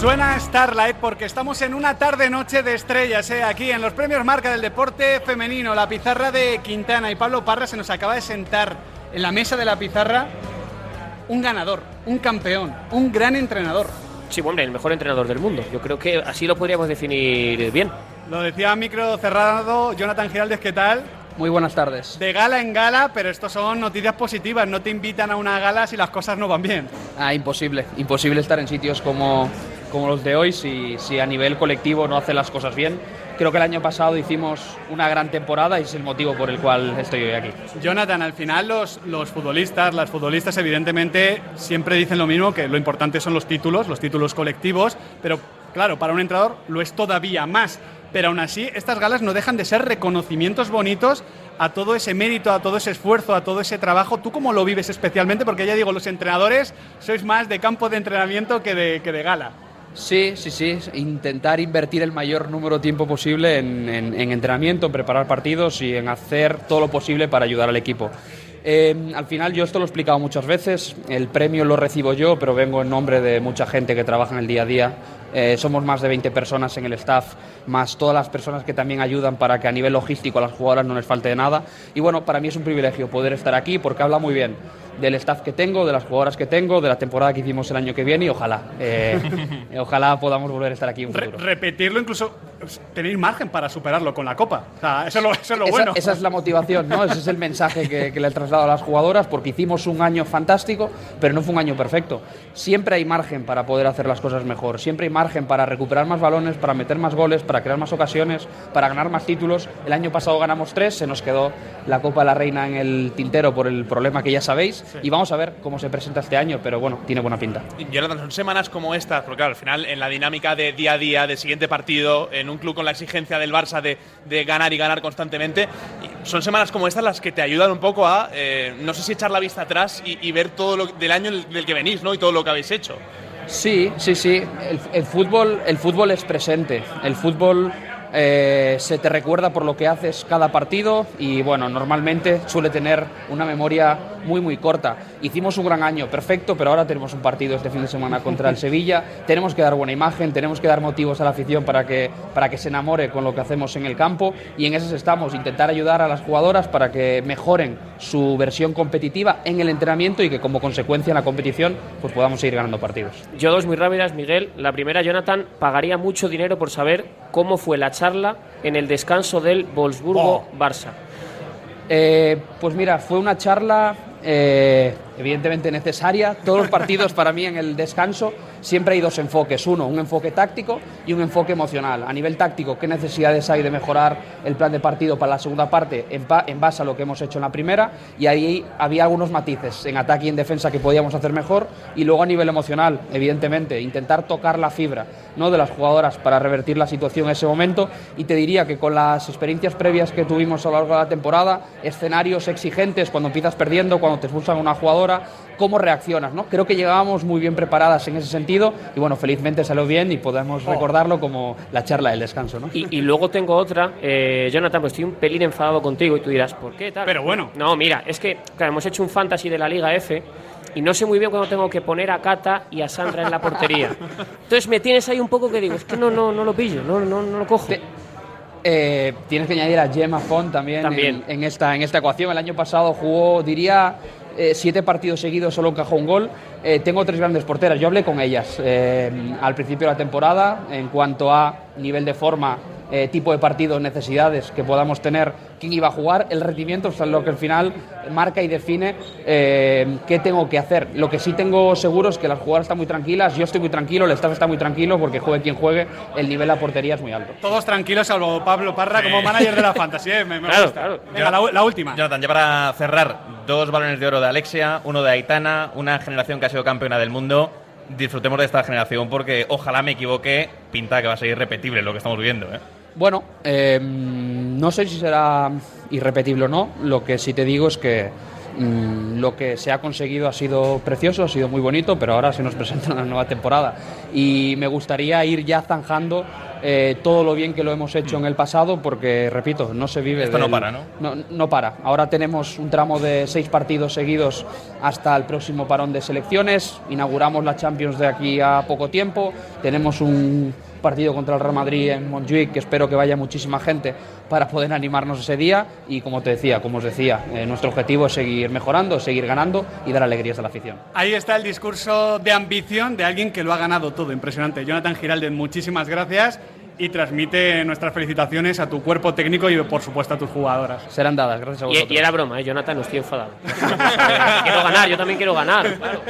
Suena Starlight porque estamos en una tarde-noche de estrellas, ¿eh? aquí en los premios Marca del Deporte Femenino. La pizarra de Quintana y Pablo Parra se nos acaba de sentar en la mesa de la pizarra un ganador, un campeón, un gran entrenador. Sí, hombre, el mejor entrenador del mundo. Yo creo que así lo podríamos definir bien. Lo decía a micro cerrado Jonathan Giraldes, ¿qué tal? Muy buenas tardes. De gala en gala, pero esto son noticias positivas. No te invitan a una gala si las cosas no van bien. Ah, imposible. Imposible estar en sitios como, como los de hoy si, si a nivel colectivo no hace las cosas bien. Creo que el año pasado hicimos una gran temporada y es el motivo por el cual estoy hoy aquí. Jonathan, al final los, los futbolistas, las futbolistas evidentemente siempre dicen lo mismo, que lo importante son los títulos, los títulos colectivos, pero claro, para un entrenador lo es todavía más. Pero aún así, estas galas no dejan de ser reconocimientos bonitos a todo ese mérito, a todo ese esfuerzo, a todo ese trabajo. ¿Tú cómo lo vives especialmente? Porque ya digo, los entrenadores sois más de campo de entrenamiento que de, que de gala. Sí, sí, sí. Intentar invertir el mayor número de tiempo posible en, en, en entrenamiento, en preparar partidos y en hacer todo lo posible para ayudar al equipo. Eh, al final yo esto lo he explicado muchas veces, el premio lo recibo yo, pero vengo en nombre de mucha gente que trabaja en el día a día. Eh, somos más de 20 personas en el staff, más todas las personas que también ayudan para que a nivel logístico a las jugadoras no les falte de nada. Y bueno, para mí es un privilegio poder estar aquí porque habla muy bien del staff que tengo, de las jugadoras que tengo, de la temporada que hicimos el año que viene y ojalá, eh, ojalá podamos volver a estar aquí un Re- futuro. repetirlo, incluso tenéis margen para superarlo con la Copa. O sea, eso es lo, eso es lo esa, bueno. esa es la motivación, ¿no? Ese es el mensaje que, que le he trasladado a las jugadoras, porque hicimos un año fantástico, pero no fue un año perfecto. Siempre hay margen para poder hacer las cosas mejor, siempre hay margen para recuperar más balones, para meter más goles, para crear más ocasiones, para ganar más títulos. El año pasado ganamos tres, se nos quedó la Copa de la Reina en el tintero por el problema que ya sabéis, y vamos a ver cómo se presenta este año, pero bueno, tiene buena pinta. Jonathan, son semanas como estas, porque claro, al final en la dinámica de día a día, de siguiente partido, en un club con la exigencia del Barça de, ganar y ganar constantemente, son semanas como estas las que te ayudan un poco a, eh, no sé si echar la vista atrás y, ver todo lo del año del que venís, ¿no? Y todo lo que habéis hecho. Sí, sí, sí. El fútbol, el fútbol es presente. El fútbol eh, se te recuerda por lo que haces cada partido y bueno, normalmente suele tener una memoria muy muy corta. Hicimos un gran año, perfecto, pero ahora tenemos un partido este fin de semana contra el Sevilla. Tenemos que dar buena imagen, tenemos que dar motivos a la afición para que, para que se enamore con lo que hacemos en el campo y en eso estamos, intentar ayudar a las jugadoras para que mejoren su versión competitiva en el entrenamiento y que como consecuencia en la competición pues podamos seguir ganando partidos. Yo dos muy rápidas, Miguel. La primera, Jonathan, pagaría mucho dinero por saber cómo fue la en el descanso del Wolfsburgo-Barça. Eh, pues mira, fue una charla eh, evidentemente necesaria. Todos los partidos para mí en el descanso siempre hay dos enfoques. Uno, un enfoque táctico y un enfoque emocional. A nivel táctico, ¿qué necesidades hay de mejorar el plan de partido para la segunda parte en, pa- en base a lo que hemos hecho en la primera? Y ahí había algunos matices en ataque y en defensa que podíamos hacer mejor. Y luego a nivel emocional, evidentemente, intentar tocar la fibra ¿no? de las jugadoras para revertir la situación en ese momento. Y te diría que con las experiencias previas que tuvimos a lo largo de la temporada, escenarios exigentes cuando empiezas perdiendo, cuando te expulsan a una jugadora, cómo reaccionas. ¿no? Creo que llegábamos muy bien preparadas en ese sentido y bueno, felizmente salió bien y podemos recordarlo como la charla del descanso. ¿no? Y, y luego tengo otra, eh, Jonathan, pues estoy un pelín enfadado contigo y tú dirás, ¿por qué tal? Pero bueno. No, mira, es que claro, hemos hecho un fantasy de la Liga F y no sé muy bien cuándo tengo que poner a Cata y a Sandra en la portería. Entonces me tienes ahí un poco que digo, es que no, no, no lo pillo, no, no, no lo cojo. Te- Eh, tienes que añadir a Gemma Font también, También. En, en esta, en esta ecuación. El año pasado jugó, diría, eh, siete partidos seguidos, solo encajó un gol. Eh, tengo tres grandes porteras, yo hablé con ellas al principio de la temporada en cuanto a nivel de forma, eh, tipo de partido, necesidades que podamos tener, quién iba a jugar, el rendimiento, o sea, lo que al final marca y define eh, qué tengo que hacer. Lo que sí tengo seguro es que las jugadoras están muy tranquilas, yo estoy muy tranquilo, el staff está muy tranquilo porque juegue quien juegue, el nivel de la portería es muy alto. Todos tranquilos, salvo Pablo Parra como manager de la Fantasy. ¿eh? Me, me Claro, gusta. claro. Venga, la, u- la última. Jonathan, ya para cerrar, dos balones de oro de Alexia, uno de Aitana, una generación que ha sido campeona del mundo. Disfrutemos de esta generación porque ojalá me equivoque, pinta que va a ser irrepetible lo que estamos viviendo. ¿eh? Bueno, eh, no sé si será irrepetible o no. Lo que sí te digo es que mm, lo que se ha conseguido ha sido precioso, ha sido muy bonito, pero ahora se nos presenta una nueva temporada. Y me gustaría ir ya zanjando eh, todo lo bien que lo hemos hecho en el pasado, porque, repito, no se vive. Esto no del- para, ¿no? No, no para. Ahora tenemos un tramo de seis partidos seguidos hasta el próximo parón de selecciones. Inauguramos la Champions de aquí a poco tiempo. Tenemos un partido contra el Real Madrid en Montjuic, que espero que vaya muchísima gente para poder animarnos ese día. Y como te decía, como os decía, eh, nuestro objetivo es seguir mejorando, seguir ganando y dar alegrías a la afición. Ahí está el discurso de ambición de alguien que lo ha ganado todo. Impresionante. Jonathan Giraldez, muchísimas gracias y transmite nuestras felicitaciones a tu cuerpo técnico y, por supuesto, a tus jugadoras. Serán dadas, gracias a vosotros. Y, y era broma, ¿eh? Jonathan, no estoy enfadado. quiero ganar, yo también quiero ganar. claro.